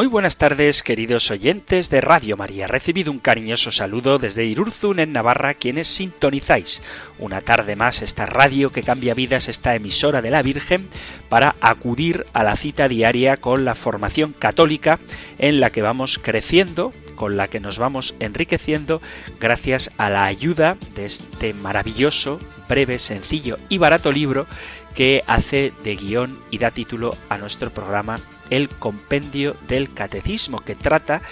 Muy buenas tardes, queridos oyentes de Radio María. Recibido un cariñoso saludo desde Irurzun, en Navarra, quienes sintonizáis una tarde más esta radio que cambia vidas, esta emisora de la Virgen, para acudir a la cita diaria con la formación católica en la que vamos creciendo, con la que nos vamos enriqueciendo, gracias a la ayuda de este maravilloso, breve, sencillo y barato libro que hace de guion y da título a nuestro programa el compendio del catecismo que trata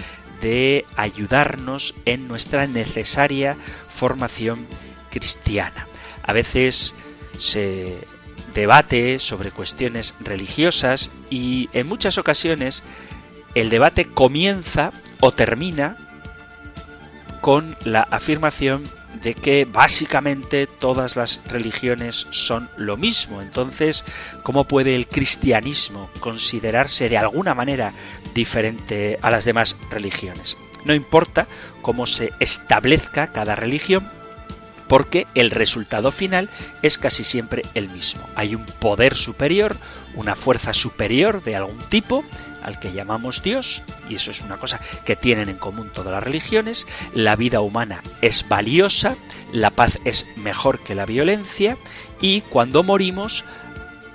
de ayudarnos en nuestra necesaria formación cristiana. A veces se debate sobre cuestiones religiosas y en muchas ocasiones el debate comienza o termina con la afirmación de que básicamente todas las religiones son lo mismo. Entonces, ¿cómo puede el cristianismo considerarse de alguna manera diferente a las demás religiones? No importa cómo se establezca cada religión, porque el resultado final es casi siempre el mismo. Hay un poder superior, una fuerza superior de algún tipo, al que llamamos Dios, y eso es una cosa que tienen en común todas las religiones, la vida humana es valiosa, la paz es mejor que la violencia, y cuando morimos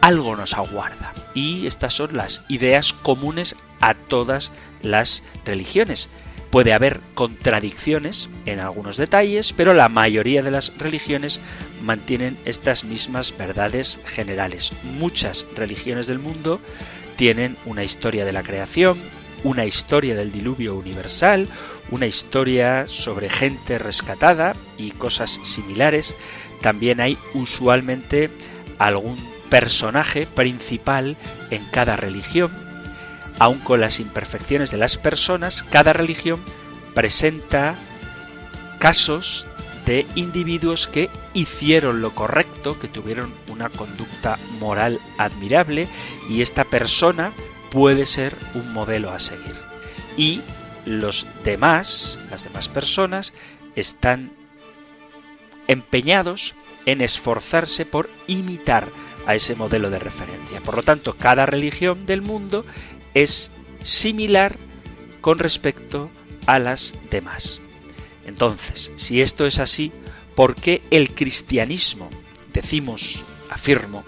algo nos aguarda. Y estas son las ideas comunes a todas las religiones. Puede haber contradicciones en algunos detalles, pero la mayoría de las religiones mantienen estas mismas verdades generales. Muchas religiones del mundo tienen una historia de la creación, una historia del diluvio universal, una historia sobre gente rescatada y cosas similares. También hay usualmente algún personaje principal en cada religión. Aun con las imperfecciones de las personas, cada religión presenta casos de individuos que hicieron lo correcto, que tuvieron una conducta moral admirable y esta persona puede ser un modelo a seguir. Y los demás, las demás personas, están empeñados en esforzarse por imitar a ese modelo de referencia. Por lo tanto, cada religión del mundo es similar con respecto a las demás. Entonces, si esto es así, ¿por qué el cristianismo, decimos, afirmo,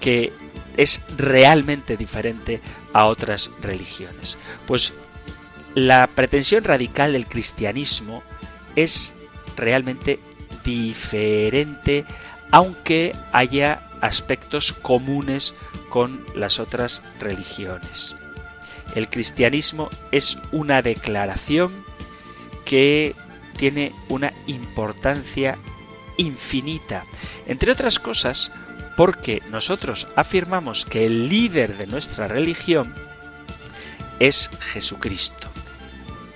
que es realmente diferente a otras religiones? Pues la pretensión radical del cristianismo es realmente diferente, aunque haya aspectos comunes con las otras religiones. El cristianismo es una declaración que tiene una importancia infinita, entre otras cosas porque nosotros afirmamos que el líder de nuestra religión es Jesucristo,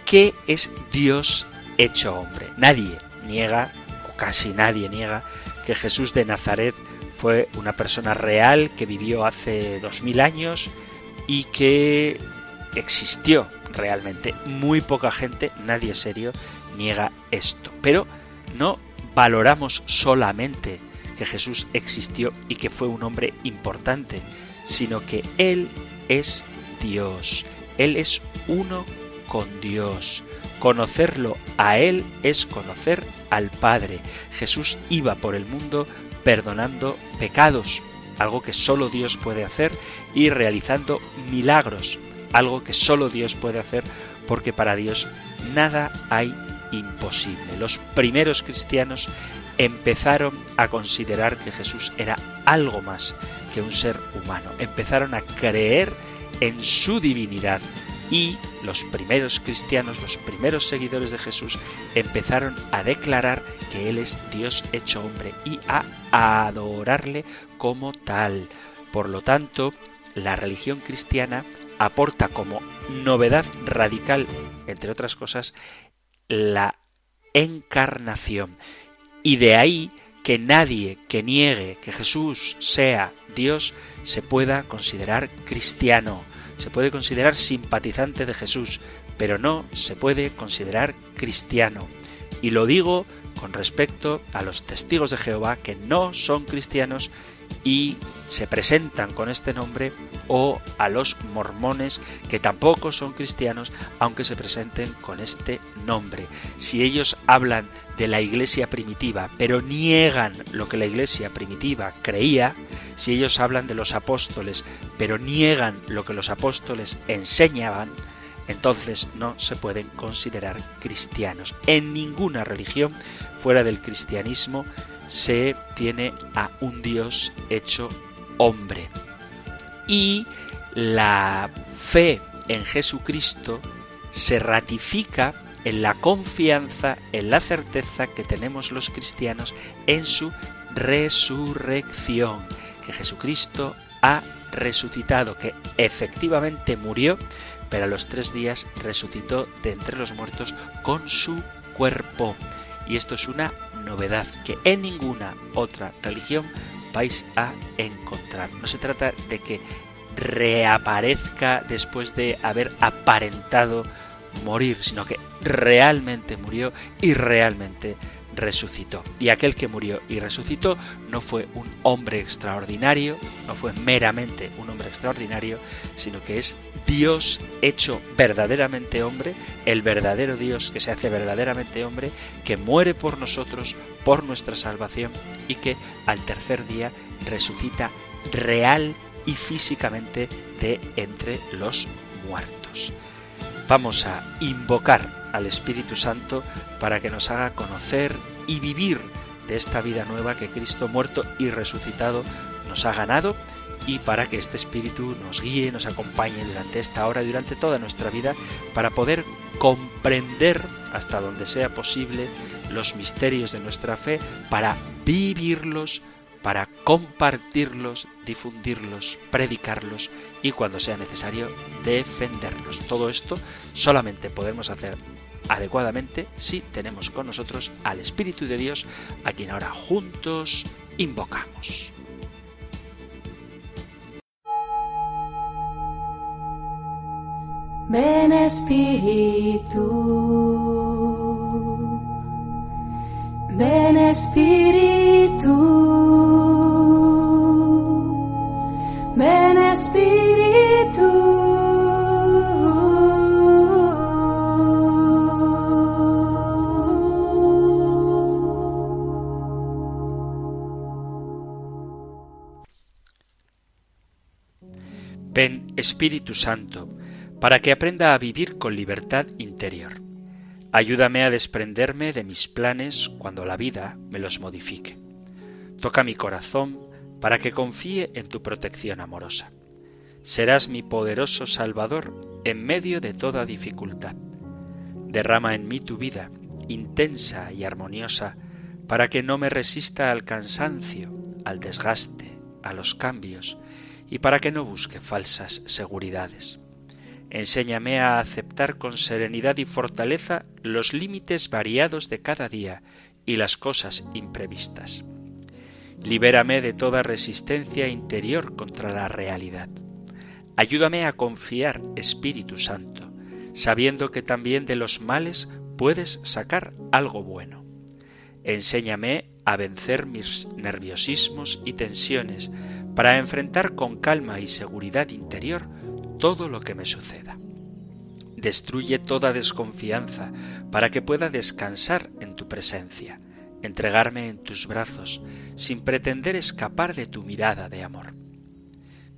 que es Dios hecho hombre. Nadie niega, o casi nadie niega, que Jesús de Nazaret fue una persona real que vivió hace dos mil años y que existió realmente. Muy poca gente, nadie serio, niega esto. Pero no valoramos solamente que Jesús existió y que fue un hombre importante, sino que Él es Dios. Él es uno con Dios. Conocerlo a Él es conocer al Padre. Jesús iba por el mundo perdonando pecados, algo que solo Dios puede hacer, y realizando milagros, algo que solo Dios puede hacer, porque para Dios nada hay imposible. Los primeros cristianos empezaron a considerar que Jesús era algo más que un ser humano. Empezaron a creer en su divinidad y los primeros cristianos, los primeros seguidores de Jesús, empezaron a declarar que Él es Dios hecho hombre y a adorarle como tal. Por lo tanto, la religión cristiana aporta como novedad radical, entre otras cosas, la encarnación. Y de ahí que nadie que niegue que Jesús sea Dios se pueda considerar cristiano, se puede considerar simpatizante de Jesús, pero no se puede considerar cristiano. Y lo digo con respecto a los testigos de Jehová que no son cristianos y se presentan con este nombre o a los mormones que tampoco son cristianos aunque se presenten con este nombre. Si ellos hablan de la iglesia primitiva pero niegan lo que la iglesia primitiva creía, si ellos hablan de los apóstoles pero niegan lo que los apóstoles enseñaban, entonces no se pueden considerar cristianos. En ninguna religión fuera del cristianismo se tiene a un Dios hecho hombre. Y la fe en Jesucristo se ratifica en la confianza, en la certeza que tenemos los cristianos en su resurrección, que Jesucristo ha resucitado, que efectivamente murió, pero a los tres días resucitó de entre los muertos con su cuerpo. Y esto es una novedad que en ninguna otra religión vais a encontrar. No se trata de que reaparezca después de haber aparentado morir, sino que realmente murió y realmente resucitó. Y aquel que murió y resucitó no fue un hombre extraordinario, no fue meramente un hombre extraordinario, sino que es Dios hecho verdaderamente hombre, el verdadero Dios que se hace verdaderamente hombre, que muere por nosotros, por nuestra salvación y que al tercer día resucita real y físicamente de entre los muertos. Vamos a invocar al Espíritu Santo para que nos haga conocer y vivir de esta vida nueva que Cristo muerto y resucitado nos ha ganado y para que este Espíritu nos guíe, nos acompañe durante esta hora y durante toda nuestra vida para poder comprender hasta donde sea posible los misterios de nuestra fe, para vivirlos, para compartirlos, difundirlos, predicarlos y cuando sea necesario defenderlos. Todo esto solamente podemos hacer adecuadamente si tenemos con nosotros al Espíritu de Dios, a quien ahora juntos invocamos. Ven Espíritu, ven Espíritu, ven Espíritu. Ven Espíritu Santo para que aprenda a vivir con libertad interior. Ayúdame a desprenderme de mis planes cuando la vida me los modifique. Toca mi corazón para que confíe en tu protección amorosa. Serás mi poderoso Salvador en medio de toda dificultad. Derrama en mí tu vida, intensa y armoniosa, para que no me resista al cansancio, al desgaste, a los cambios, y para que no busque falsas seguridades. Enséñame a aceptar con serenidad y fortaleza los límites variados de cada día y las cosas imprevistas. Libérame de toda resistencia interior contra la realidad. Ayúdame a confiar, Espíritu Santo, sabiendo que también de los males puedes sacar algo bueno. Enséñame a vencer mis nerviosismos y tensiones para enfrentar con calma y seguridad interior todo lo que me suceda. Destruye toda desconfianza para que pueda descansar en tu presencia, entregarme en tus brazos, sin pretender escapar de tu mirada de amor.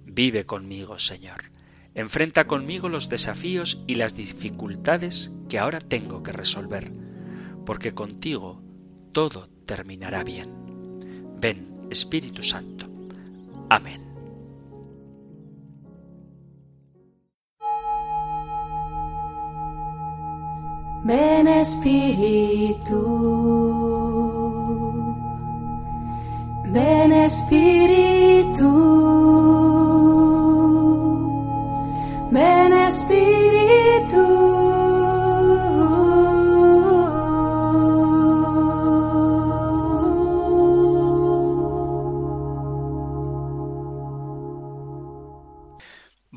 Vive conmigo, Señor. Enfrenta conmigo los desafíos y las dificultades que ahora tengo que resolver, porque contigo todo terminará bien. Ven, Espíritu Santo. Amén. Ven Espíritu, ven Espíritu, ven Espíritu.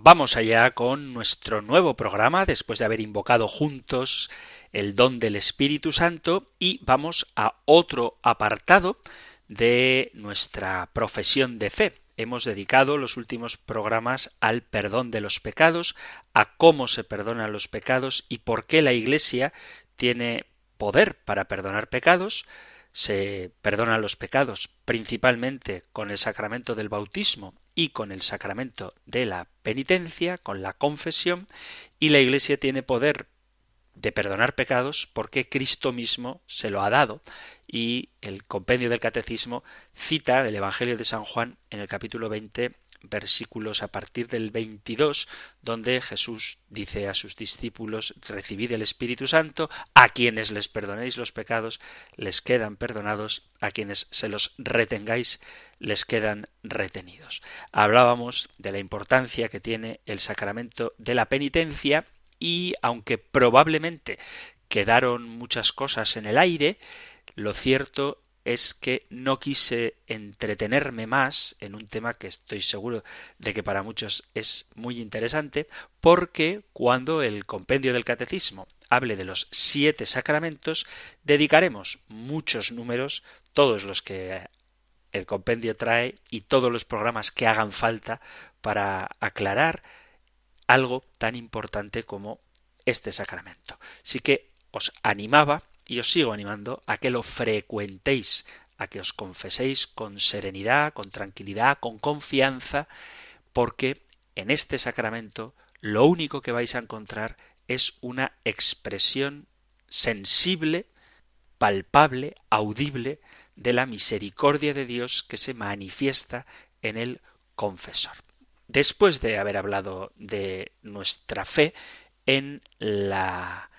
Vamos allá con nuestro nuevo programa, después de haber invocado juntos el don del Espíritu Santo, y vamos a otro apartado de nuestra profesión de fe. Hemos dedicado los últimos programas al perdón de los pecados, a cómo se perdonan los pecados y por qué la Iglesia tiene poder para perdonar pecados, se perdonan los pecados principalmente con el sacramento del bautismo y con el sacramento de la penitencia, con la confesión, y la Iglesia tiene poder de perdonar pecados porque Cristo mismo se lo ha dado. Y el compendio del catecismo cita del Evangelio de San Juan en el capítulo 20 versículos a partir del 22, donde Jesús dice a sus discípulos, recibid el Espíritu Santo, a quienes les perdonéis los pecados, les quedan perdonados, a quienes se los retengáis, les quedan retenidos. Hablábamos de la importancia que tiene el sacramento de la penitencia y aunque probablemente quedaron muchas cosas en el aire, lo cierto es que no quise entretenerme más en un tema que estoy seguro de que para muchos es muy interesante, porque cuando el compendio del catecismo hable de los siete sacramentos, dedicaremos muchos números, todos los que el compendio trae y todos los programas que hagan falta para aclarar algo tan importante como este sacramento. Así que os animaba y os sigo animando a que lo frecuentéis, a que os confeséis con serenidad, con tranquilidad, con confianza, porque en este sacramento lo único que vais a encontrar es una expresión sensible, palpable, audible de la misericordia de Dios que se manifiesta en el confesor. Después de haber hablado de nuestra fe en la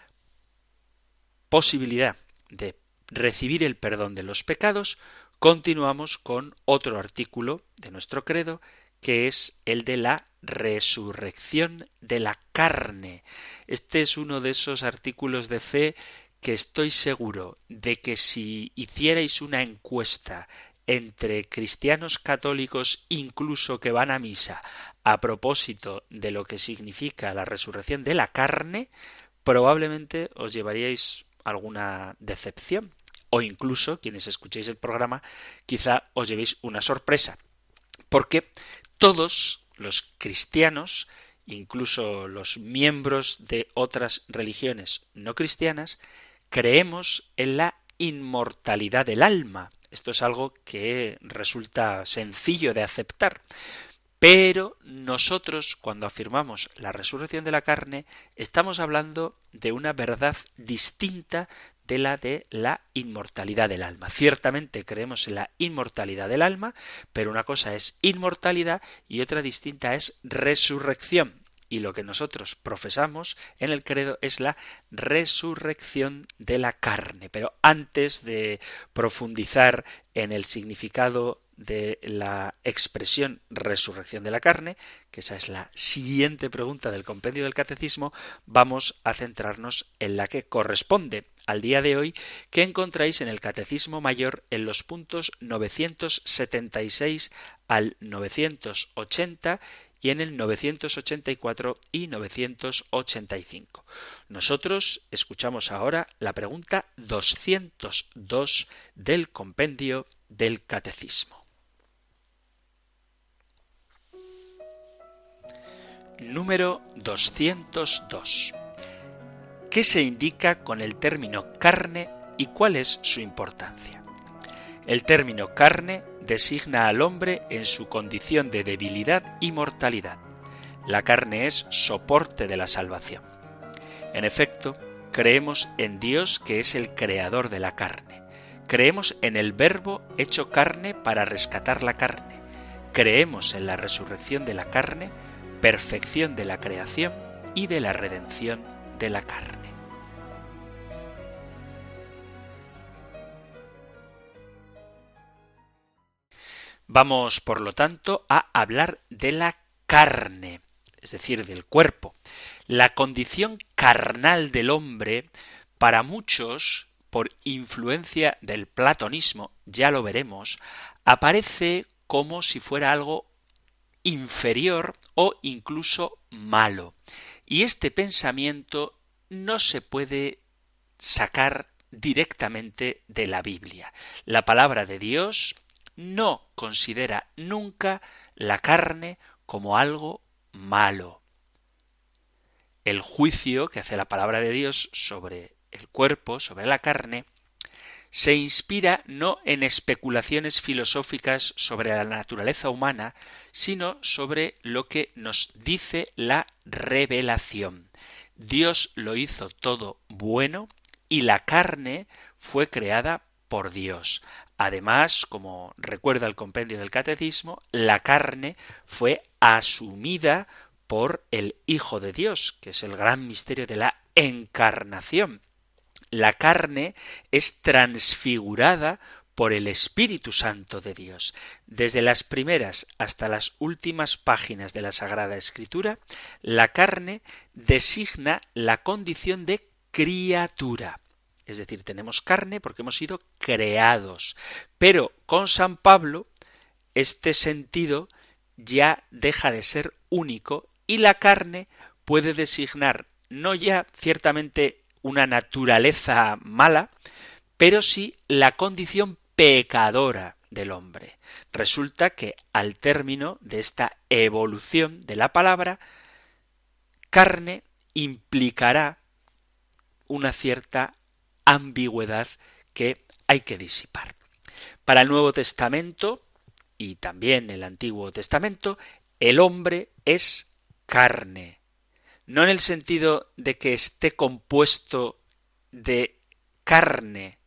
posibilidad de recibir el perdón de los pecados, continuamos con otro artículo de nuestro credo, que es el de la resurrección de la carne. Este es uno de esos artículos de fe que estoy seguro de que si hicierais una encuesta entre cristianos católicos incluso que van a misa a propósito de lo que significa la resurrección de la carne, probablemente os llevaríais alguna decepción o incluso quienes escuchéis el programa quizá os llevéis una sorpresa porque todos los cristianos incluso los miembros de otras religiones no cristianas creemos en la inmortalidad del alma. Esto es algo que resulta sencillo de aceptar pero nosotros, cuando afirmamos la resurrección de la carne, estamos hablando de una verdad distinta de la de la inmortalidad del alma. Ciertamente creemos en la inmortalidad del alma, pero una cosa es inmortalidad y otra distinta es resurrección. Y lo que nosotros profesamos en el credo es la resurrección de la carne. Pero antes de profundizar en el significado de la expresión resurrección de la carne, que esa es la siguiente pregunta del compendio del catecismo, vamos a centrarnos en la que corresponde al día de hoy, que encontráis en el Catecismo Mayor en los puntos 976 al 980 y en el 984 y 985. Nosotros escuchamos ahora la pregunta 202 del compendio del Catecismo. Número 202. ¿Qué se indica con el término carne y cuál es su importancia? El término carne designa al hombre en su condición de debilidad y mortalidad. La carne es soporte de la salvación. En efecto, creemos en Dios que es el creador de la carne. Creemos en el Verbo hecho carne para rescatar la carne. Creemos en la resurrección de la carne perfección de la creación y de la redención de la carne. Vamos, por lo tanto, a hablar de la carne, es decir, del cuerpo. La condición carnal del hombre, para muchos, por influencia del platonismo, ya lo veremos, aparece como si fuera algo inferior o incluso malo. Y este pensamiento no se puede sacar directamente de la Biblia. La palabra de Dios no considera nunca la carne como algo malo. El juicio que hace la palabra de Dios sobre el cuerpo, sobre la carne, se inspira no en especulaciones filosóficas sobre la naturaleza humana, sino sobre lo que nos dice la revelación. Dios lo hizo todo bueno y la carne fue creada por Dios. Además, como recuerda el compendio del Catecismo, la carne fue asumida por el Hijo de Dios, que es el gran misterio de la encarnación. La carne es transfigurada por el Espíritu Santo de Dios. Desde las primeras hasta las últimas páginas de la Sagrada Escritura, la carne designa la condición de criatura. Es decir, tenemos carne porque hemos sido creados. Pero con San Pablo, este sentido ya deja de ser único y la carne puede designar no ya ciertamente una naturaleza mala, pero sí la condición pecadora del hombre. Resulta que al término de esta evolución de la palabra, carne implicará una cierta ambigüedad que hay que disipar. Para el Nuevo Testamento y también el Antiguo Testamento, el hombre es carne, no en el sentido de que esté compuesto de carne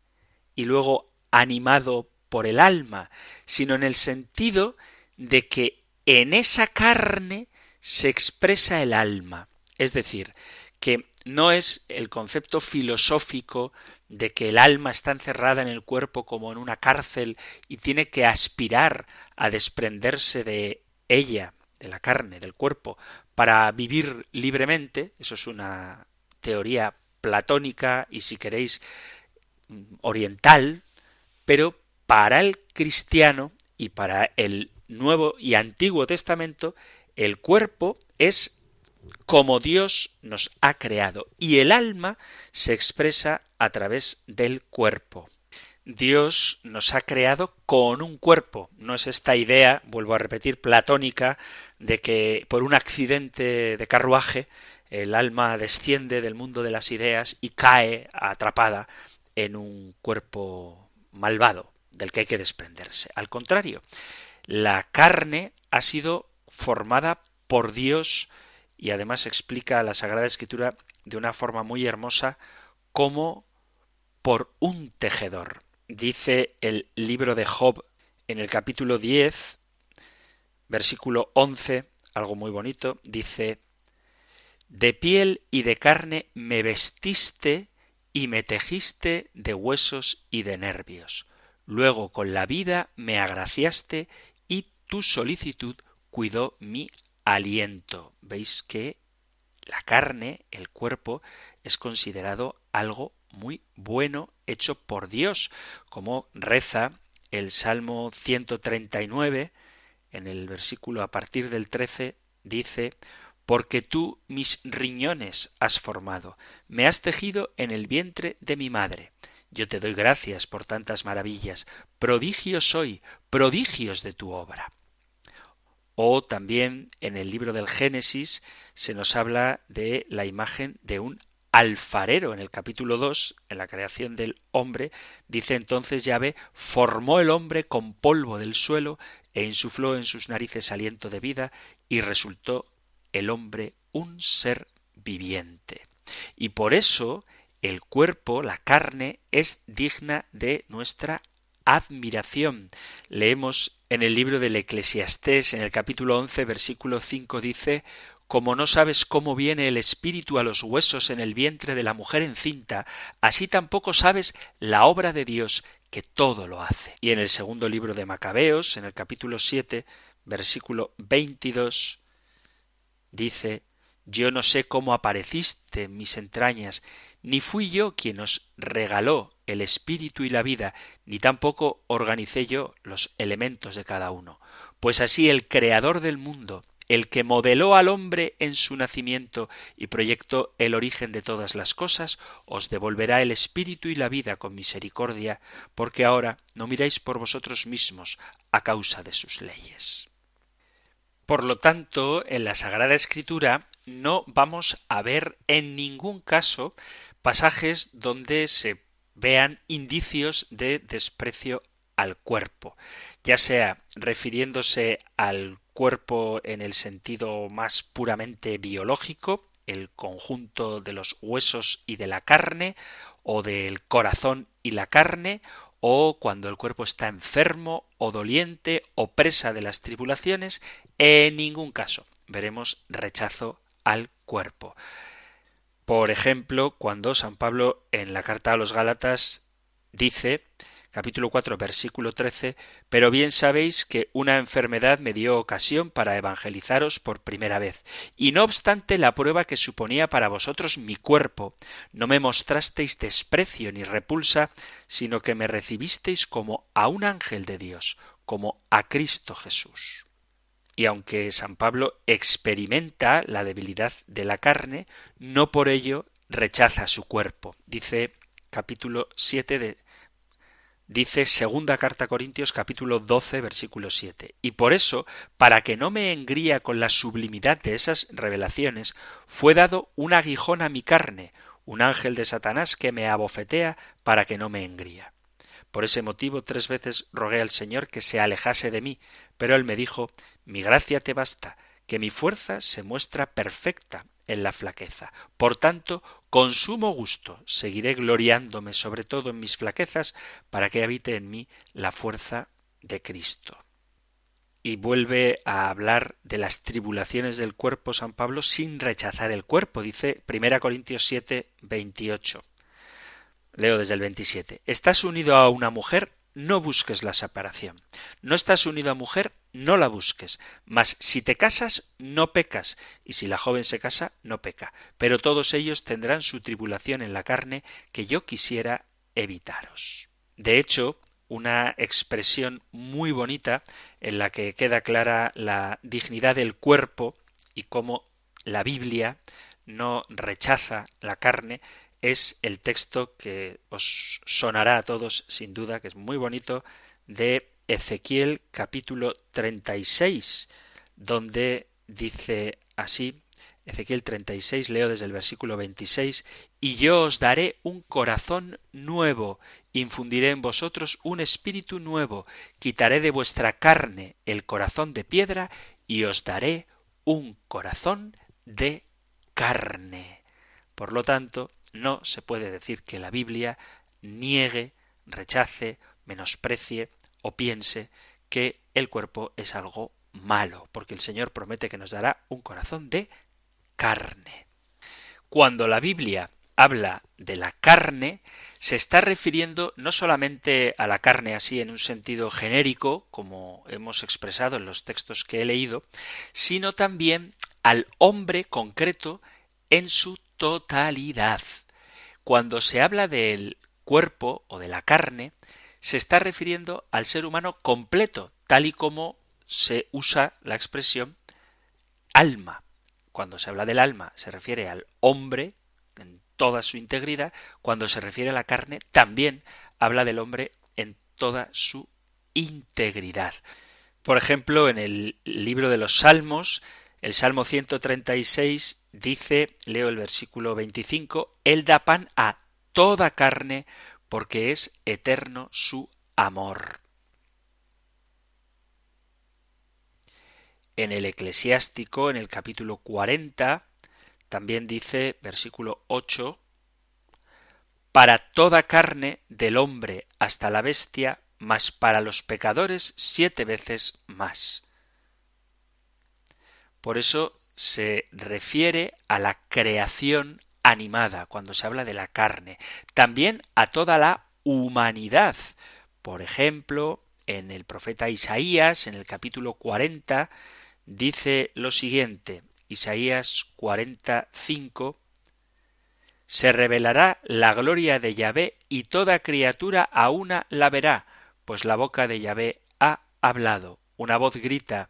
y luego animado por el alma, sino en el sentido de que en esa carne se expresa el alma. Es decir, que no es el concepto filosófico de que el alma está encerrada en el cuerpo como en una cárcel y tiene que aspirar a desprenderse de ella, de la carne, del cuerpo, para vivir libremente, eso es una teoría platónica y si queréis oriental, pero para el cristiano y para el Nuevo y Antiguo Testamento, el cuerpo es como Dios nos ha creado y el alma se expresa a través del cuerpo. Dios nos ha creado con un cuerpo. No es esta idea, vuelvo a repetir, platónica, de que por un accidente de carruaje el alma desciende del mundo de las ideas y cae atrapada en un cuerpo malvado del que hay que desprenderse. Al contrario, la carne ha sido formada por Dios y además explica la Sagrada Escritura de una forma muy hermosa como por un tejedor. Dice el libro de Job en el capítulo 10, versículo 11, algo muy bonito, dice, De piel y de carne me vestiste y me tejiste de huesos y de nervios. Luego con la vida me agraciaste y tu solicitud cuidó mi aliento. Veis que la carne, el cuerpo, es considerado algo muy bueno hecho por Dios, como reza el Salmo 139, en el versículo a partir del 13, dice, porque tú mis riñones has formado, me has tejido en el vientre de mi madre. Yo te doy gracias por tantas maravillas, prodigios soy, prodigios de tu obra. O también en el libro del Génesis se nos habla de la imagen de un alfarero en el capítulo 2, en la creación del hombre, dice entonces Yahvé, formó el hombre con polvo del suelo e insufló en sus narices aliento de vida y resultó el hombre un ser viviente. Y por eso el cuerpo, la carne, es digna de nuestra admiración. Leemos en el libro del Eclesiastés, en el capítulo 11, versículo 5, dice como no sabes cómo viene el espíritu a los huesos en el vientre de la mujer encinta, así tampoco sabes la obra de Dios que todo lo hace. Y en el segundo libro de Macabeos, en el capítulo 7, versículo 22, dice, Yo no sé cómo apareciste en mis entrañas, ni fui yo quien os regaló el espíritu y la vida, ni tampoco organicé yo los elementos de cada uno. Pues así el Creador del mundo el que modeló al hombre en su nacimiento y proyectó el origen de todas las cosas, os devolverá el espíritu y la vida con misericordia, porque ahora no miráis por vosotros mismos a causa de sus leyes. Por lo tanto, en la Sagrada Escritura no vamos a ver en ningún caso pasajes donde se vean indicios de desprecio al cuerpo, ya sea refiriéndose al cuerpo en el sentido más puramente biológico, el conjunto de los huesos y de la carne, o del corazón y la carne, o cuando el cuerpo está enfermo o doliente o presa de las tribulaciones, en ningún caso veremos rechazo al cuerpo. Por ejemplo, cuando San Pablo en la carta a los Gálatas dice capítulo 4, versículo 13, pero bien sabéis que una enfermedad me dio ocasión para evangelizaros por primera vez, y no obstante la prueba que suponía para vosotros mi cuerpo, no me mostrasteis desprecio ni repulsa, sino que me recibisteis como a un ángel de Dios, como a Cristo Jesús. Y aunque San Pablo experimenta la debilidad de la carne, no por ello rechaza su cuerpo. Dice capítulo 7 de dice segunda carta a Corintios capítulo 12 versículo 7. Y por eso, para que no me engría con la sublimidad de esas revelaciones, fue dado un aguijón a mi carne, un ángel de Satanás que me abofetea para que no me engría. Por ese motivo tres veces rogué al Señor que se alejase de mí, pero él me dijo Mi gracia te basta, que mi fuerza se muestra perfecta en la flaqueza. Por tanto, con sumo gusto seguiré gloriándome sobre todo en mis flaquezas para que habite en mí la fuerza de Cristo. Y vuelve a hablar de las tribulaciones del cuerpo San Pablo sin rechazar el cuerpo, dice 1 Corintios 7, 28. Leo desde el 27. Estás unido a una mujer, no busques la separación. No estás unido a mujer, no la busques. Mas si te casas, no pecas, y si la joven se casa, no peca. Pero todos ellos tendrán su tribulación en la carne que yo quisiera evitaros. De hecho, una expresión muy bonita en la que queda clara la dignidad del cuerpo y cómo la Biblia no rechaza la carne es el texto que os sonará a todos sin duda, que es muy bonito, de Ezequiel capítulo 36, donde dice así, Ezequiel 36, leo desde el versículo 26, y yo os daré un corazón nuevo, infundiré en vosotros un espíritu nuevo, quitaré de vuestra carne el corazón de piedra, y os daré un corazón de carne. Por lo tanto, no se puede decir que la Biblia niegue, rechace, menosprecie o piense que el cuerpo es algo malo, porque el Señor promete que nos dará un corazón de carne. Cuando la Biblia habla de la carne, se está refiriendo no solamente a la carne así en un sentido genérico, como hemos expresado en los textos que he leído, sino también al hombre concreto en su totalidad. Cuando se habla del cuerpo o de la carne, se está refiriendo al ser humano completo, tal y como se usa la expresión alma. Cuando se habla del alma se refiere al hombre en toda su integridad, cuando se refiere a la carne también habla del hombre en toda su integridad. Por ejemplo, en el libro de los Salmos, el Salmo 136 dice, leo el versículo 25, Él da pan a toda carne porque es eterno su amor. En el eclesiástico, en el capítulo 40, también dice, versículo 8, para toda carne del hombre hasta la bestia, mas para los pecadores siete veces más. Por eso se refiere a la creación animada, cuando se habla de la carne, también a toda la humanidad. Por ejemplo, en el profeta Isaías, en el capítulo 40, dice lo siguiente, Isaías 45, se revelará la gloria de Yahvé y toda criatura a una la verá, pues la boca de Yahvé ha hablado. Una voz grita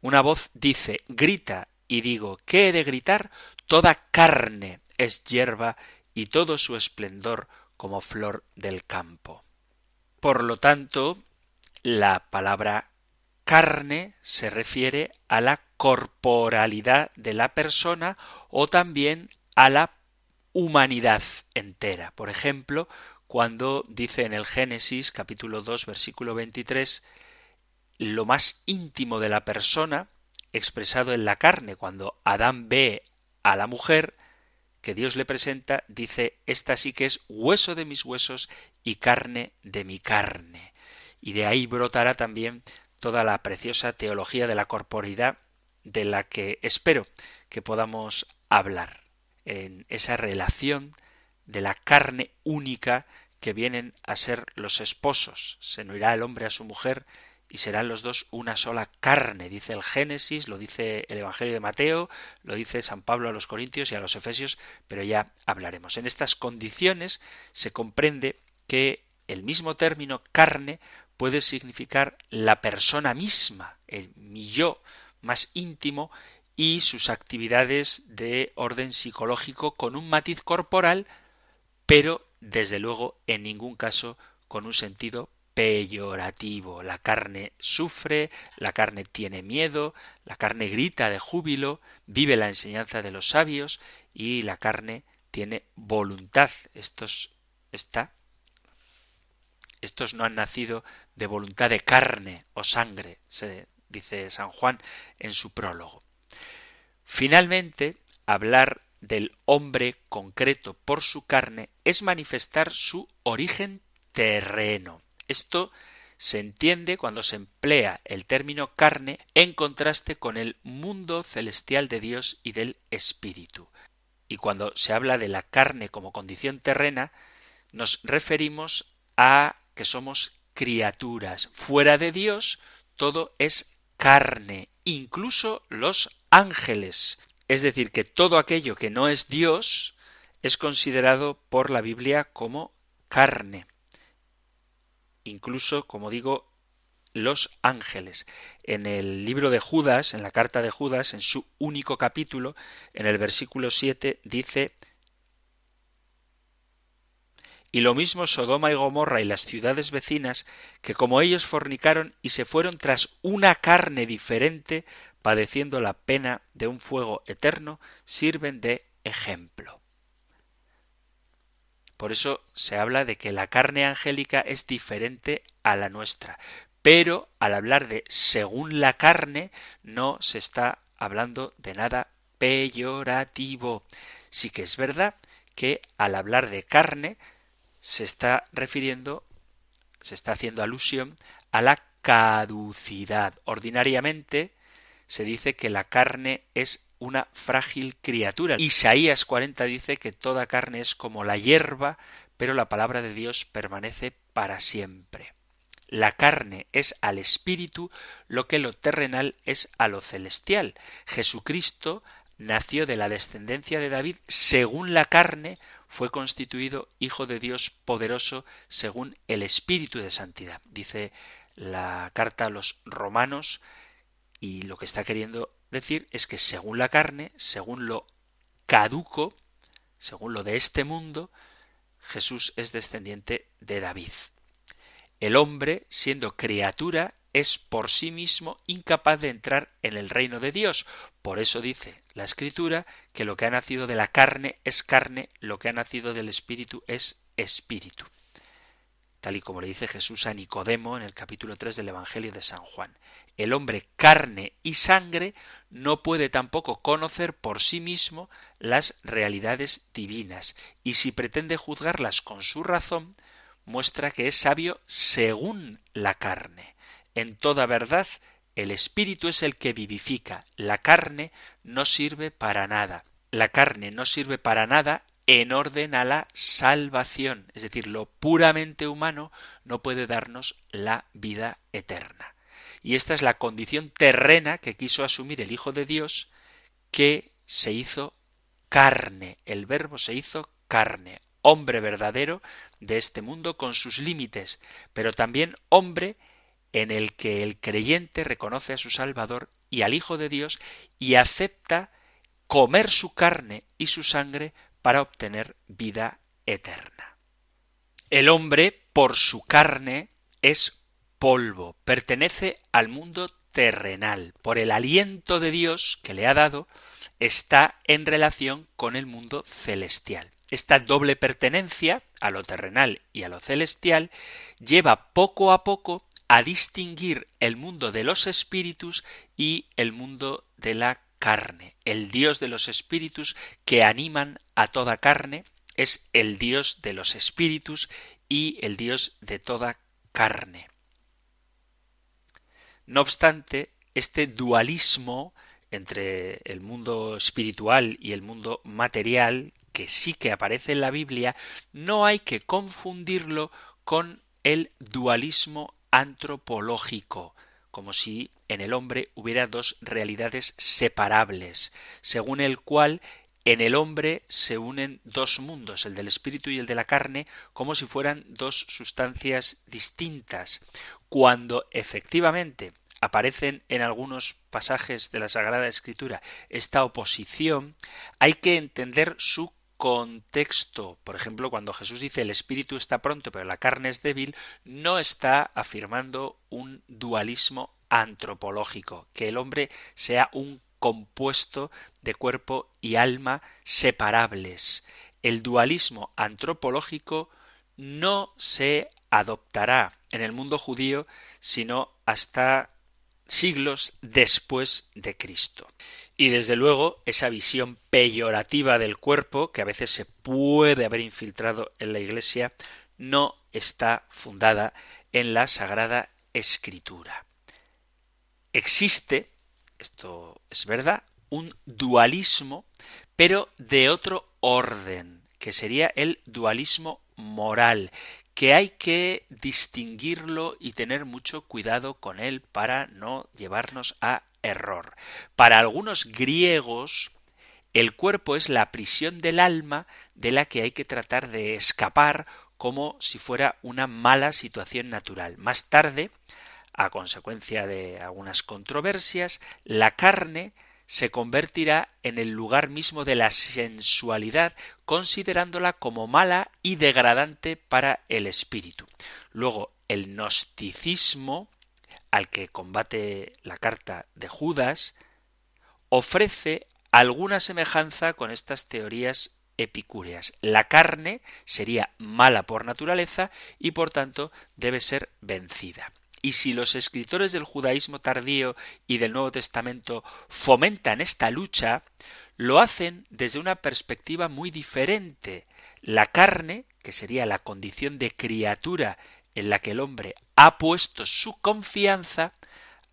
Una voz dice, grita, y digo, ¿qué he de gritar? Toda carne es hierba y todo su esplendor como flor del campo. Por lo tanto, la palabra carne se refiere a la corporalidad de la persona o también a la humanidad entera. Por ejemplo, cuando dice en el Génesis capítulo 2 versículo 23 lo más íntimo de la persona expresado en la carne, cuando Adán ve a la mujer que Dios le presenta, dice, esta sí que es hueso de mis huesos y carne de mi carne. Y de ahí brotará también toda la preciosa teología de la corporidad de la que espero que podamos hablar en esa relación de la carne única que vienen a ser los esposos. Se unirá el hombre a su mujer y serán los dos una sola carne, dice el Génesis, lo dice el Evangelio de Mateo, lo dice San Pablo a los Corintios y a los Efesios, pero ya hablaremos. En estas condiciones se comprende que el mismo término carne puede significar la persona misma, el mi yo más íntimo y sus actividades de orden psicológico con un matiz corporal, pero desde luego en ningún caso con un sentido peyorativo. La carne sufre, la carne tiene miedo, la carne grita de júbilo, vive la enseñanza de los sabios y la carne tiene voluntad. Estos está estos no han nacido de voluntad de carne o sangre, se dice San Juan en su prólogo. Finalmente, hablar del hombre concreto por su carne es manifestar su origen terreno. Esto se entiende cuando se emplea el término carne en contraste con el mundo celestial de Dios y del Espíritu. Y cuando se habla de la carne como condición terrena, nos referimos a que somos criaturas. Fuera de Dios todo es carne, incluso los ángeles. Es decir, que todo aquello que no es Dios es considerado por la Biblia como carne. Incluso, como digo, los ángeles. En el libro de Judas, en la carta de Judas, en su único capítulo, en el versículo 7, dice y lo mismo Sodoma y Gomorra y las ciudades vecinas, que como ellos fornicaron y se fueron tras una carne diferente, padeciendo la pena de un fuego eterno, sirven de ejemplo. Por eso se habla de que la carne angélica es diferente a la nuestra. Pero al hablar de según la carne, no se está hablando de nada peyorativo. Sí que es verdad que al hablar de carne se está refiriendo, se está haciendo alusión a la caducidad. Ordinariamente se dice que la carne es una frágil criatura. Isaías 40 dice que toda carne es como la hierba, pero la palabra de Dios permanece para siempre. La carne es al espíritu lo que lo terrenal es a lo celestial. Jesucristo nació de la descendencia de David según la carne, fue constituido Hijo de Dios poderoso según el Espíritu de Santidad. Dice la carta a los romanos y lo que está queriendo decir es que según la carne, según lo caduco, según lo de este mundo, Jesús es descendiente de David. El hombre, siendo criatura, es por sí mismo incapaz de entrar en el reino de Dios. Por eso dice la Escritura que lo que ha nacido de la carne es carne, lo que ha nacido del Espíritu es Espíritu. Tal y como le dice Jesús a Nicodemo en el capítulo 3 del Evangelio de San Juan. El hombre carne y sangre no puede tampoco conocer por sí mismo las realidades divinas, y si pretende juzgarlas con su razón, muestra que es sabio según la carne. En toda verdad, el espíritu es el que vivifica, la carne no sirve para nada. La carne no sirve para nada en orden a la salvación, es decir, lo puramente humano no puede darnos la vida eterna. Y esta es la condición terrena que quiso asumir el Hijo de Dios, que se hizo carne, el verbo se hizo carne, hombre verdadero de este mundo con sus límites, pero también hombre en el que el creyente reconoce a su Salvador y al Hijo de Dios y acepta comer su carne y su sangre para obtener vida eterna. El hombre, por su carne, es polvo, pertenece al mundo terrenal. Por el aliento de Dios que le ha dado, está en relación con el mundo celestial. Esta doble pertenencia a lo terrenal y a lo celestial lleva poco a poco a distinguir el mundo de los espíritus y el mundo de la carne. El Dios de los espíritus que animan a toda carne es el Dios de los espíritus y el Dios de toda carne. No obstante, este dualismo entre el mundo espiritual y el mundo material, que sí que aparece en la Biblia, no hay que confundirlo con el dualismo antropológico, como si en el hombre hubiera dos realidades separables, según el cual en el hombre se unen dos mundos, el del espíritu y el de la carne, como si fueran dos sustancias distintas, cuando efectivamente aparecen en algunos pasajes de la Sagrada Escritura esta oposición, hay que entender su contexto. Por ejemplo, cuando Jesús dice el espíritu está pronto pero la carne es débil, no está afirmando un dualismo antropológico, que el hombre sea un compuesto de cuerpo y alma separables. El dualismo antropológico no se adoptará en el mundo judío sino hasta siglos después de Cristo. Y desde luego esa visión peyorativa del cuerpo, que a veces se puede haber infiltrado en la Iglesia, no está fundada en la Sagrada Escritura. Existe, esto es verdad, un dualismo, pero de otro orden, que sería el dualismo moral, que hay que distinguirlo y tener mucho cuidado con él para no llevarnos a error. Para algunos griegos, el cuerpo es la prisión del alma de la que hay que tratar de escapar como si fuera una mala situación natural. Más tarde, a consecuencia de algunas controversias, la carne se convertirá en el lugar mismo de la sensualidad, considerándola como mala y degradante para el espíritu. Luego, el gnosticismo, al que combate la carta de Judas, ofrece alguna semejanza con estas teorías epicúreas. La carne sería mala por naturaleza y por tanto debe ser vencida. Y si los escritores del judaísmo tardío y del Nuevo Testamento fomentan esta lucha, lo hacen desde una perspectiva muy diferente. La carne, que sería la condición de criatura en la que el hombre ha puesto su confianza,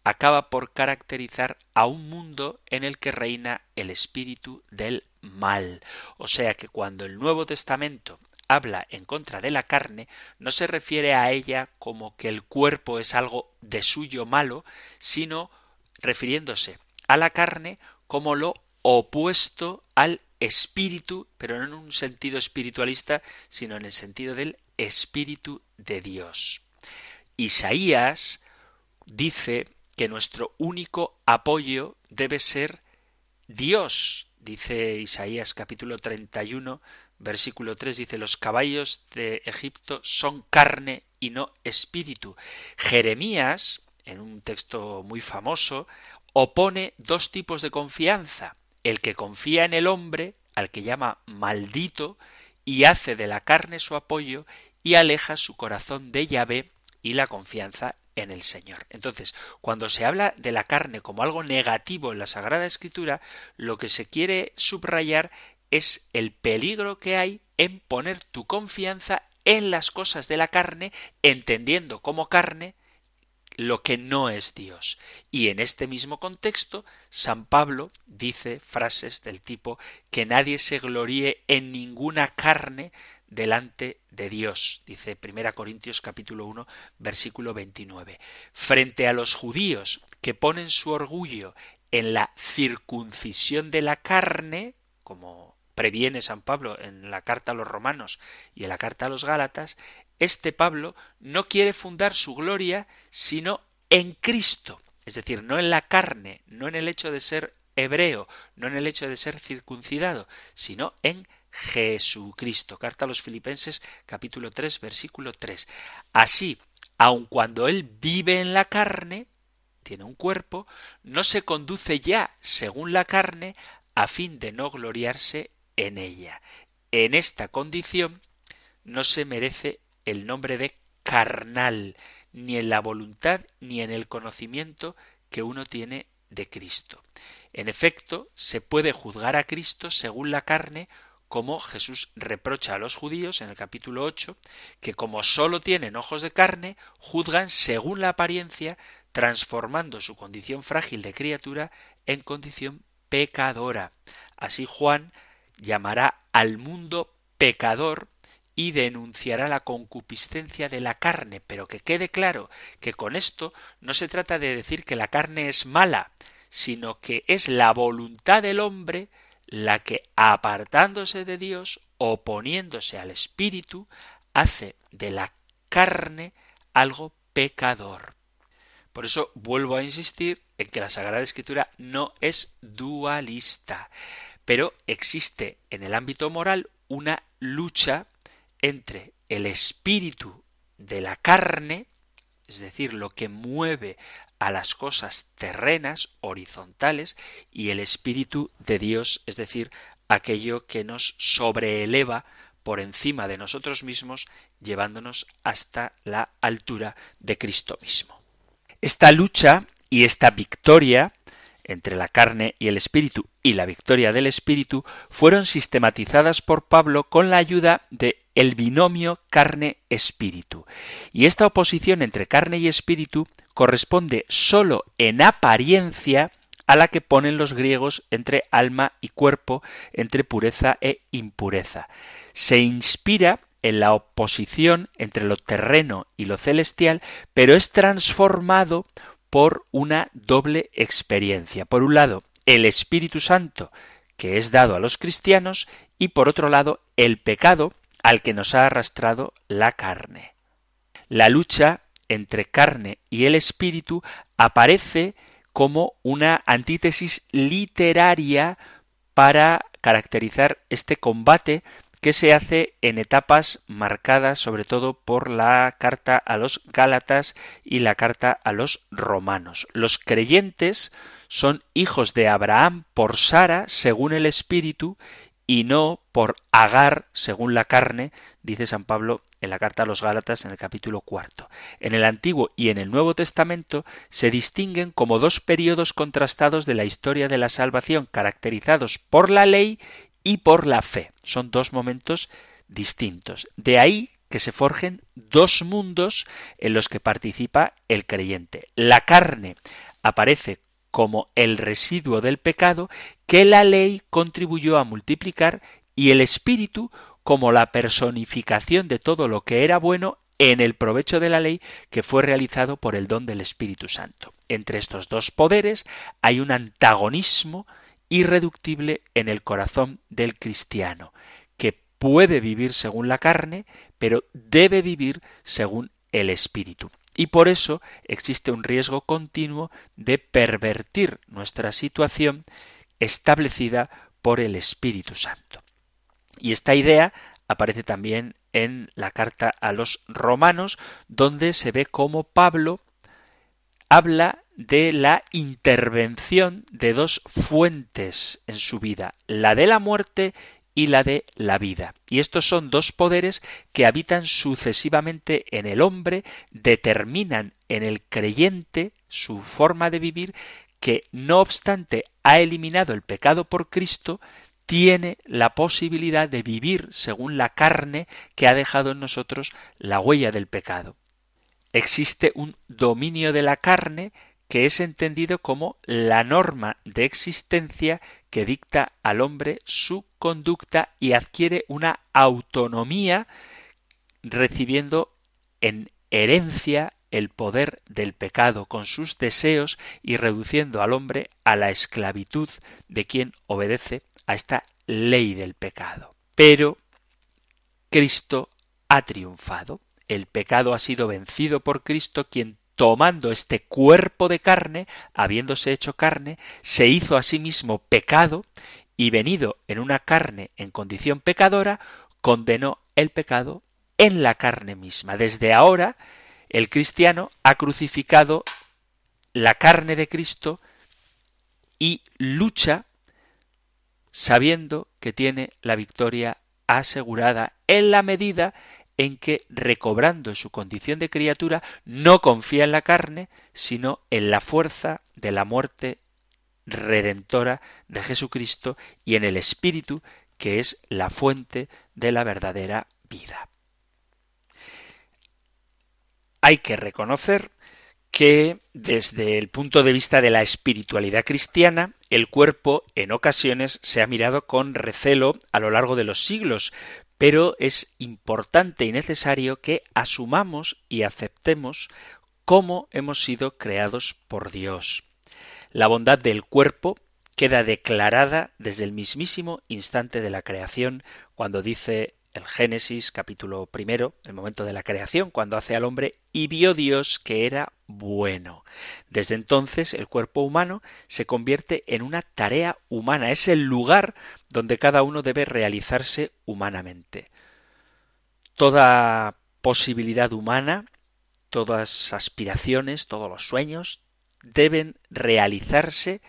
acaba por caracterizar a un mundo en el que reina el espíritu del mal. O sea que cuando el Nuevo Testamento habla en contra de la carne, no se refiere a ella como que el cuerpo es algo de suyo malo, sino refiriéndose a la carne como lo opuesto al espíritu, pero no en un sentido espiritualista, sino en el sentido del espíritu de Dios. Isaías dice que nuestro único apoyo debe ser Dios, dice Isaías capítulo 31 Versículo 3 dice, los caballos de Egipto son carne y no espíritu. Jeremías, en un texto muy famoso, opone dos tipos de confianza. El que confía en el hombre, al que llama maldito, y hace de la carne su apoyo, y aleja su corazón de Yahvé y la confianza en el Señor. Entonces, cuando se habla de la carne como algo negativo en la Sagrada Escritura, lo que se quiere subrayar es el peligro que hay en poner tu confianza en las cosas de la carne, entendiendo como carne lo que no es Dios. Y en este mismo contexto, San Pablo dice frases del tipo que nadie se gloríe en ninguna carne delante de Dios, dice 1 Corintios capítulo 1 versículo 29. Frente a los judíos que ponen su orgullo en la circuncisión de la carne, como previene San Pablo en la carta a los romanos y en la carta a los gálatas, este Pablo no quiere fundar su gloria sino en Cristo. es decir, no en la carne, no en el hecho de ser hebreo, no en el hecho de ser circuncidado, sino en Jesucristo. Carta a los Filipenses capítulo 3 versículo 3. Así, aun cuando Él vive en la carne, tiene un cuerpo, no se conduce ya según la carne a fin de no gloriarse en ella. En esta condición no se merece el nombre de carnal, ni en la voluntad ni en el conocimiento que uno tiene de Cristo. En efecto, se puede juzgar a Cristo según la carne, como Jesús reprocha a los judíos en el capítulo 8, que como sólo tienen ojos de carne, juzgan según la apariencia, transformando su condición frágil de criatura en condición pecadora. Así Juan llamará al mundo pecador y denunciará la concupiscencia de la carne, pero que quede claro que con esto no se trata de decir que la carne es mala, sino que es la voluntad del hombre la que, apartándose de Dios, oponiéndose al Espíritu, hace de la carne algo pecador. Por eso vuelvo a insistir en que la Sagrada Escritura no es dualista, pero existe en el ámbito moral una lucha entre el espíritu de la carne, es decir, lo que mueve a las cosas terrenas, horizontales, y el espíritu de Dios, es decir, aquello que nos sobreeleva por encima de nosotros mismos, llevándonos hasta la altura de Cristo mismo. Esta lucha y esta victoria entre la carne y el espíritu y la victoria del espíritu fueron sistematizadas por Pablo con la ayuda de el binomio carne-espíritu. Y esta oposición entre carne y espíritu corresponde sólo en apariencia a la que ponen los griegos entre alma y cuerpo, entre pureza e impureza. Se inspira en la oposición entre lo terreno y lo celestial, pero es transformado por una doble experiencia. Por un lado, el Espíritu Santo, que es dado a los cristianos, y por otro lado, el pecado al que nos ha arrastrado la carne. La lucha entre carne y el espíritu aparece como una antítesis literaria para caracterizar este combate que se hace en etapas marcadas sobre todo por la carta a los Gálatas y la carta a los romanos. Los creyentes son hijos de Abraham por Sara, según el Espíritu, y no por Agar, según la carne, dice San Pablo en la carta a los Gálatas en el capítulo cuarto. En el Antiguo y en el Nuevo Testamento se distinguen como dos periodos contrastados de la historia de la salvación, caracterizados por la ley y por la fe. Son dos momentos distintos. De ahí que se forjen dos mundos en los que participa el creyente. La carne aparece como el residuo del pecado que la ley contribuyó a multiplicar y el espíritu como la personificación de todo lo que era bueno en el provecho de la ley que fue realizado por el don del Espíritu Santo. Entre estos dos poderes hay un antagonismo irreductible en el corazón del cristiano, que puede vivir según la carne, pero debe vivir según el espíritu. Y por eso existe un riesgo continuo de pervertir nuestra situación establecida por el Espíritu Santo. Y esta idea aparece también en la carta a los romanos, donde se ve cómo Pablo habla de la intervención de dos fuentes en su vida, la de la muerte y la de la vida. Y estos son dos poderes que habitan sucesivamente en el hombre, determinan en el creyente su forma de vivir, que no obstante ha eliminado el pecado por Cristo, tiene la posibilidad de vivir según la carne que ha dejado en nosotros la huella del pecado. Existe un dominio de la carne que es entendido como la norma de existencia que dicta al hombre su conducta y adquiere una autonomía recibiendo en herencia el poder del pecado con sus deseos y reduciendo al hombre a la esclavitud de quien obedece a esta ley del pecado. Pero Cristo ha triunfado. El pecado ha sido vencido por Cristo, quien tomando este cuerpo de carne, habiéndose hecho carne, se hizo a sí mismo pecado y venido en una carne en condición pecadora, condenó el pecado en la carne misma. Desde ahora, el cristiano ha crucificado la carne de Cristo y lucha sabiendo que tiene la victoria asegurada en la medida en que, recobrando su condición de criatura, no confía en la carne, sino en la fuerza de la muerte redentora de Jesucristo y en el Espíritu, que es la fuente de la verdadera vida. Hay que reconocer que desde el punto de vista de la espiritualidad cristiana, el cuerpo en ocasiones se ha mirado con recelo a lo largo de los siglos, pero es importante y necesario que asumamos y aceptemos cómo hemos sido creados por Dios. La bondad del cuerpo queda declarada desde el mismísimo instante de la creación, cuando dice el Génesis capítulo primero, el momento de la creación, cuando hace al hombre, y vio Dios que era bueno. Desde entonces el cuerpo humano se convierte en una tarea humana, es el lugar donde cada uno debe realizarse humanamente. Toda posibilidad humana, todas aspiraciones, todos los sueños deben realizarse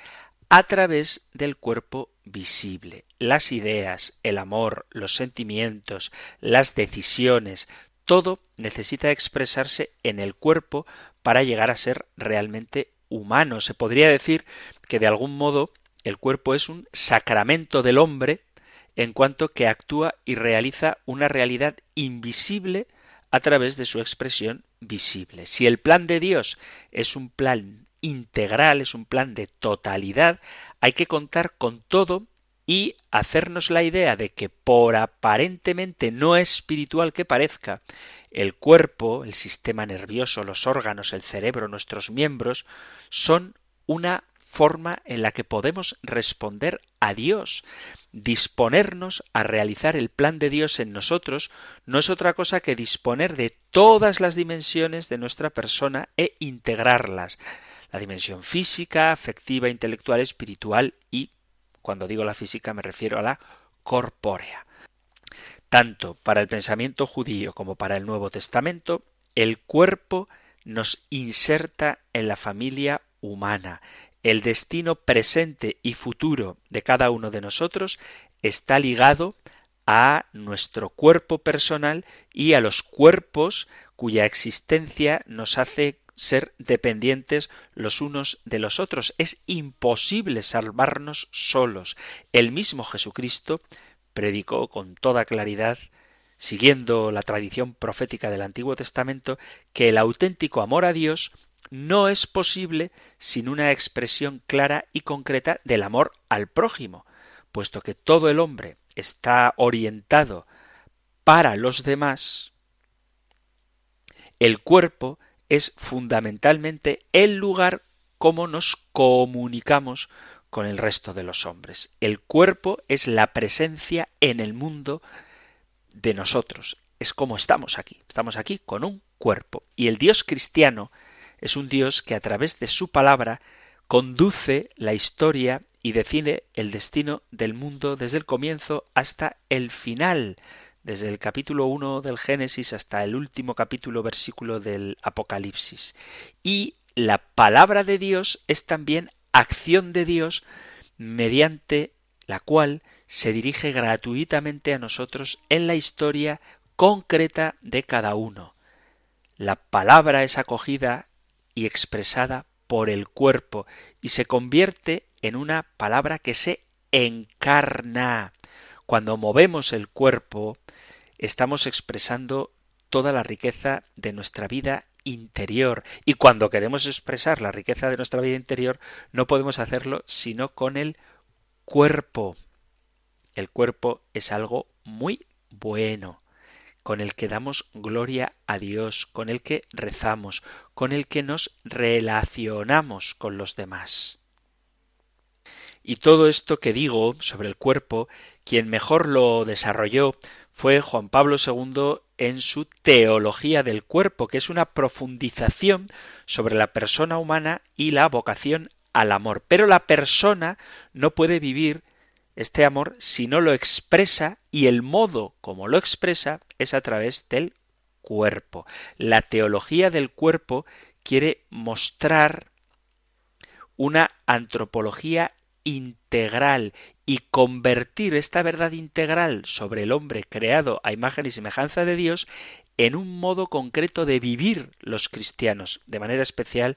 a través del cuerpo visible. Las ideas, el amor, los sentimientos, las decisiones, todo necesita expresarse en el cuerpo para llegar a ser realmente humano. Se podría decir que de algún modo el cuerpo es un sacramento del hombre en cuanto que actúa y realiza una realidad invisible a través de su expresión visible. Si el plan de Dios es un plan integral, es un plan de totalidad, hay que contar con todo y hacernos la idea de que por aparentemente no espiritual que parezca, el cuerpo, el sistema nervioso, los órganos, el cerebro, nuestros miembros, son una forma en la que podemos responder a Dios. Disponernos a realizar el plan de Dios en nosotros no es otra cosa que disponer de todas las dimensiones de nuestra persona e integrarlas la dimensión física, afectiva, intelectual, espiritual y, cuando digo la física, me refiero a la corpórea. Tanto para el pensamiento judío como para el Nuevo Testamento, el cuerpo nos inserta en la familia humana. El destino presente y futuro de cada uno de nosotros está ligado a nuestro cuerpo personal y a los cuerpos cuya existencia nos hace ser dependientes los unos de los otros. Es imposible salvarnos solos. El mismo Jesucristo predicó con toda claridad siguiendo la tradición profética del Antiguo Testamento, que el auténtico amor a Dios no es posible sin una expresión clara y concreta del amor al prójimo, puesto que todo el hombre está orientado para los demás, el cuerpo es fundamentalmente el lugar cómo nos comunicamos con el resto de los hombres. El cuerpo es la presencia en el mundo de nosotros. Es como estamos aquí. Estamos aquí con un cuerpo. Y el Dios cristiano es un Dios que a través de su palabra conduce la historia y define el destino del mundo desde el comienzo hasta el final desde el capítulo 1 del Génesis hasta el último capítulo versículo del Apocalipsis. Y la palabra de Dios es también acción de Dios mediante la cual se dirige gratuitamente a nosotros en la historia concreta de cada uno. La palabra es acogida y expresada por el cuerpo y se convierte en una palabra que se encarna. Cuando movemos el cuerpo, estamos expresando toda la riqueza de nuestra vida interior. Y cuando queremos expresar la riqueza de nuestra vida interior, no podemos hacerlo sino con el cuerpo. El cuerpo es algo muy bueno, con el que damos gloria a Dios, con el que rezamos, con el que nos relacionamos con los demás. Y todo esto que digo sobre el cuerpo, quien mejor lo desarrolló fue Juan Pablo II en su Teología del Cuerpo, que es una profundización sobre la persona humana y la vocación al amor. Pero la persona no puede vivir este amor si no lo expresa y el modo como lo expresa es a través del cuerpo. La teología del cuerpo quiere mostrar una antropología integral y convertir esta verdad integral sobre el hombre creado a imagen y semejanza de Dios en un modo concreto de vivir los cristianos, de manera especial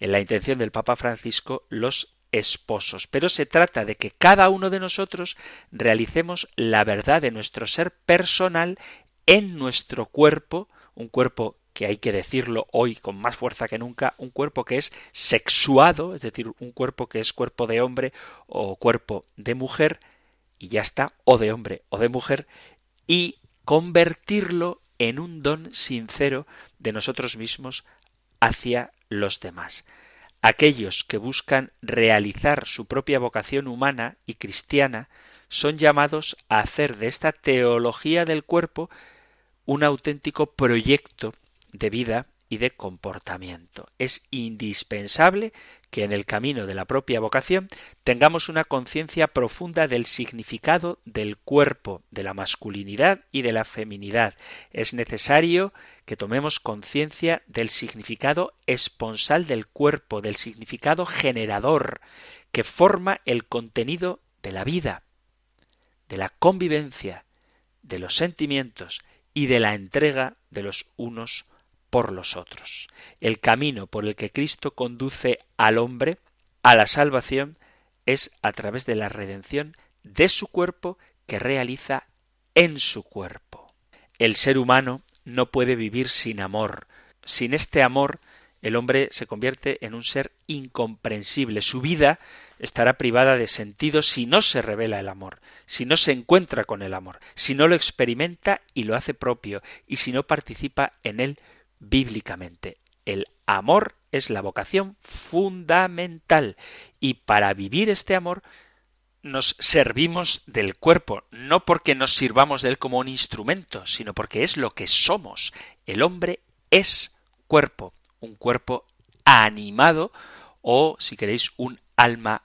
en la intención del Papa Francisco, los esposos. Pero se trata de que cada uno de nosotros realicemos la verdad de nuestro ser personal en nuestro cuerpo, un cuerpo que hay que decirlo hoy con más fuerza que nunca, un cuerpo que es sexuado, es decir, un cuerpo que es cuerpo de hombre o cuerpo de mujer, y ya está, o de hombre o de mujer, y convertirlo en un don sincero de nosotros mismos hacia los demás. Aquellos que buscan realizar su propia vocación humana y cristiana son llamados a hacer de esta teología del cuerpo un auténtico proyecto de vida y de comportamiento. Es indispensable que en el camino de la propia vocación tengamos una conciencia profunda del significado del cuerpo, de la masculinidad y de la feminidad. Es necesario que tomemos conciencia del significado esponsal del cuerpo, del significado generador, que forma el contenido de la vida, de la convivencia, de los sentimientos y de la entrega de los unos por los otros. El camino por el que Cristo conduce al hombre a la salvación es a través de la redención de su cuerpo que realiza en su cuerpo. El ser humano no puede vivir sin amor. Sin este amor, el hombre se convierte en un ser incomprensible. Su vida estará privada de sentido si no se revela el amor, si no se encuentra con el amor, si no lo experimenta y lo hace propio, y si no participa en él bíblicamente. El amor es la vocación fundamental y para vivir este amor nos servimos del cuerpo, no porque nos sirvamos de él como un instrumento, sino porque es lo que somos. El hombre es cuerpo, un cuerpo animado o, si queréis, un alma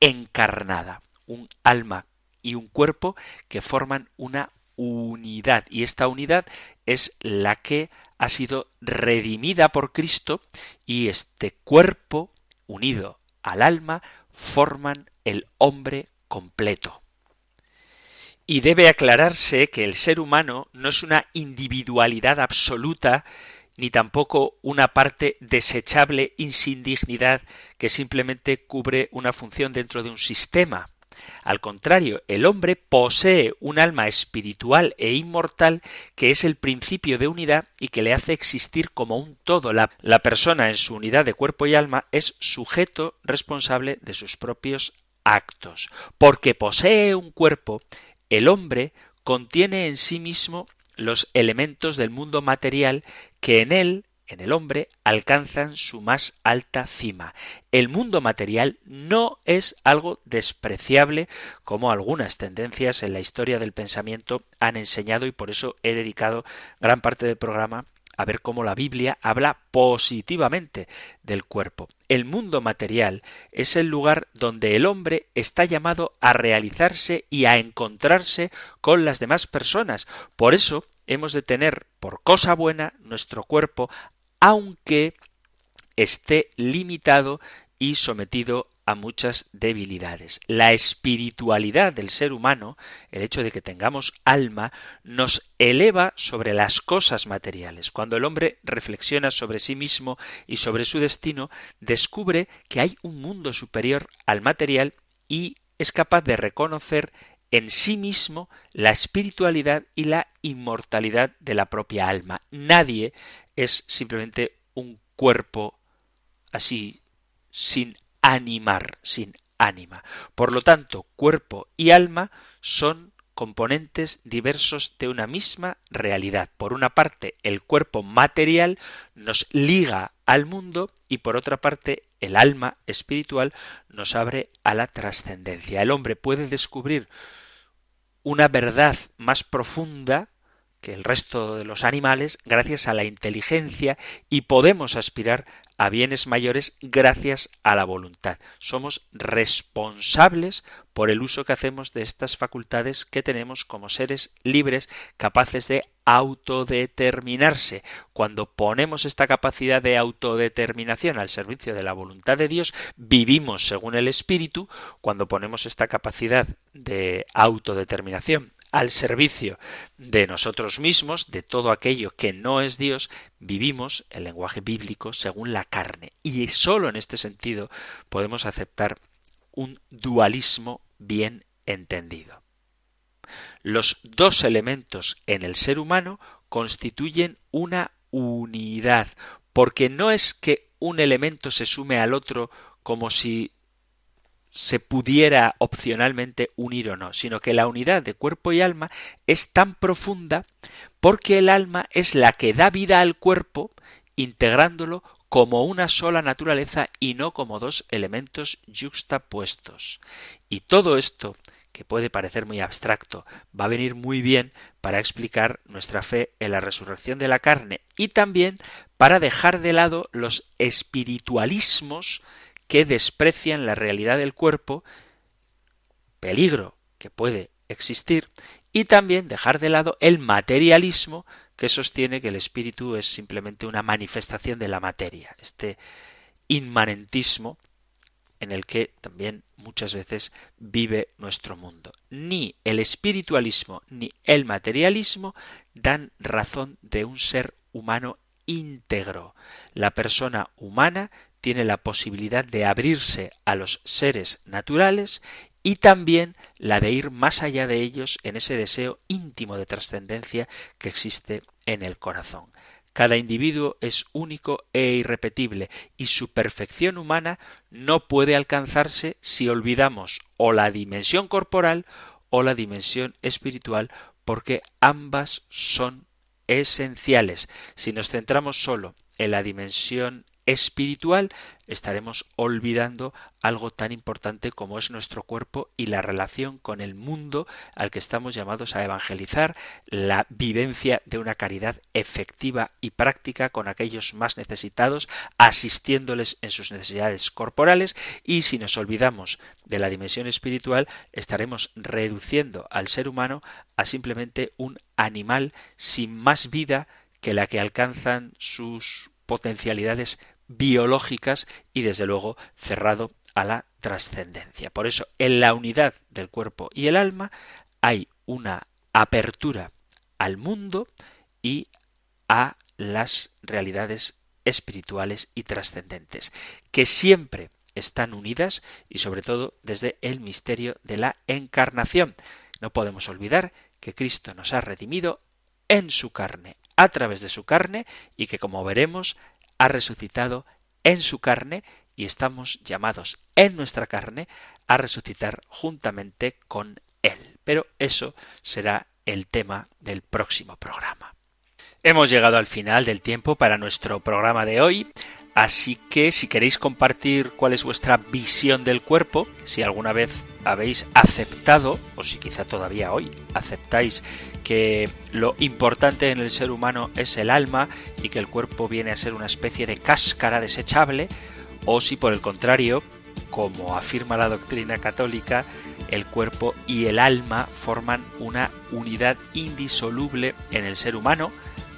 encarnada, un alma y un cuerpo que forman una unidad. Y esta unidad es la que ha sido redimida por Cristo y este cuerpo unido al alma forman el hombre completo. Y debe aclararse que el ser humano no es una individualidad absoluta ni tampoco una parte desechable y sin dignidad que simplemente cubre una función dentro de un sistema. Al contrario, el hombre posee un alma espiritual e inmortal que es el principio de unidad y que le hace existir como un todo. La, persona en su unidad de cuerpo y alma es sujeto responsable de sus propios actos. Porque posee un cuerpo, el hombre contiene en sí mismo los elementos del mundo material que en él en el hombre alcanzan su más alta cima. El mundo material no es algo despreciable como algunas tendencias en la historia del pensamiento han enseñado y por eso he dedicado gran parte del programa a ver cómo la Biblia habla positivamente del cuerpo. El mundo material es el lugar donde el hombre está llamado a realizarse y a encontrarse con las demás personas. Por eso hemos de tener por cosa buena nuestro cuerpo aunque esté limitado y sometido a muchas debilidades. La espiritualidad del ser humano, el hecho de que tengamos alma, nos eleva sobre las cosas materiales. Cuando el hombre reflexiona sobre sí mismo y sobre su destino, descubre que hay un mundo superior al material y es capaz de reconocer en sí mismo la espiritualidad y la inmortalidad de la propia alma. Nadie es simplemente un cuerpo así, sin animar, sin ánima. Por lo tanto, cuerpo y alma son componentes diversos de una misma realidad. Por una parte, el cuerpo material nos liga al mundo y por otra parte, el alma espiritual nos abre a la trascendencia. El hombre puede descubrir una verdad más profunda que el resto de los animales gracias a la inteligencia y podemos aspirar a bienes mayores gracias a la voluntad. Somos responsables por el uso que hacemos de estas facultades que tenemos como seres libres capaces de autodeterminarse. Cuando ponemos esta capacidad de autodeterminación al servicio de la voluntad de Dios, vivimos según el Espíritu. Cuando ponemos esta capacidad de autodeterminación al servicio de nosotros mismos, de todo aquello que no es Dios, vivimos el lenguaje bíblico según la carne. Y sólo en este sentido podemos aceptar un dualismo bien entendido. Los dos elementos en el ser humano constituyen una unidad, porque no es que un elemento se sume al otro como si se pudiera opcionalmente unir o no, sino que la unidad de cuerpo y alma es tan profunda porque el alma es la que da vida al cuerpo integrándolo como una sola naturaleza y no como dos elementos yuxtapuestos. Y todo esto, que puede parecer muy abstracto, va a venir muy bien para explicar nuestra fe en la resurrección de la carne y también para dejar de lado los espiritualismos que desprecian la realidad del cuerpo, peligro que puede existir, y también dejar de lado el materialismo que sostiene que el espíritu es simplemente una manifestación de la materia, este inmanentismo en el que también muchas veces vive nuestro mundo. Ni el espiritualismo ni el materialismo dan razón de un ser humano íntegro. La persona humana tiene la posibilidad de abrirse a los seres naturales y también la de ir más allá de ellos en ese deseo íntimo de trascendencia que existe en el corazón. Cada individuo es único e irrepetible y su perfección humana no puede alcanzarse si olvidamos o la dimensión corporal o la dimensión espiritual porque ambas son esenciales. Si nos centramos solo en la dimensión espiritual, estaremos olvidando algo tan importante como es nuestro cuerpo y la relación con el mundo al que estamos llamados a evangelizar, la vivencia de una caridad efectiva y práctica con aquellos más necesitados, asistiéndoles en sus necesidades corporales y si nos olvidamos de la dimensión espiritual, estaremos reduciendo al ser humano a simplemente un animal sin más vida que la que alcanzan sus potencialidades biológicas y desde luego cerrado a la trascendencia. Por eso, en la unidad del cuerpo y el alma hay una apertura al mundo y a las realidades espirituales y trascendentes, que siempre están unidas y sobre todo desde el misterio de la encarnación. No podemos olvidar que Cristo nos ha redimido en su carne, a través de su carne, y que como veremos ha resucitado en su carne y estamos llamados en nuestra carne a resucitar juntamente con Él. Pero eso será el tema del próximo programa. Hemos llegado al final del tiempo para nuestro programa de hoy. Así que si queréis compartir cuál es vuestra visión del cuerpo, si alguna vez habéis aceptado, o si quizá todavía hoy aceptáis que lo importante en el ser humano es el alma y que el cuerpo viene a ser una especie de cáscara desechable, o si por el contrario, como afirma la doctrina católica, el cuerpo y el alma forman una unidad indisoluble en el ser humano,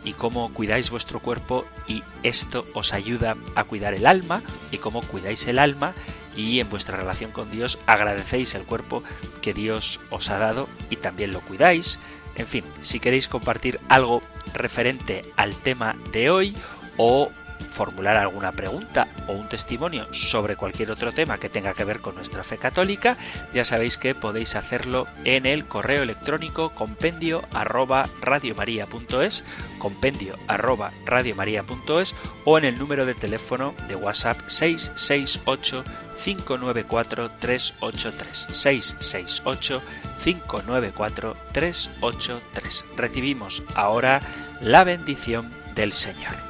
y cómo cuidáis vuestro cuerpo y esto os ayuda a cuidar el alma y cómo cuidáis el alma y en vuestra relación con Dios agradecéis el cuerpo que Dios os ha dado y también lo cuidáis. En fin, si queréis compartir algo referente al tema de hoy o formular alguna pregunta o un testimonio sobre cualquier otro tema que tenga que ver con nuestra fe católica, ya sabéis que podéis hacerlo en el correo electrónico compendio arroba radiomaria.es, compendio arroba radiomaria.es o en el número de teléfono de WhatsApp 668 594 383 668 594 383. Recibimos ahora la bendición del Señor.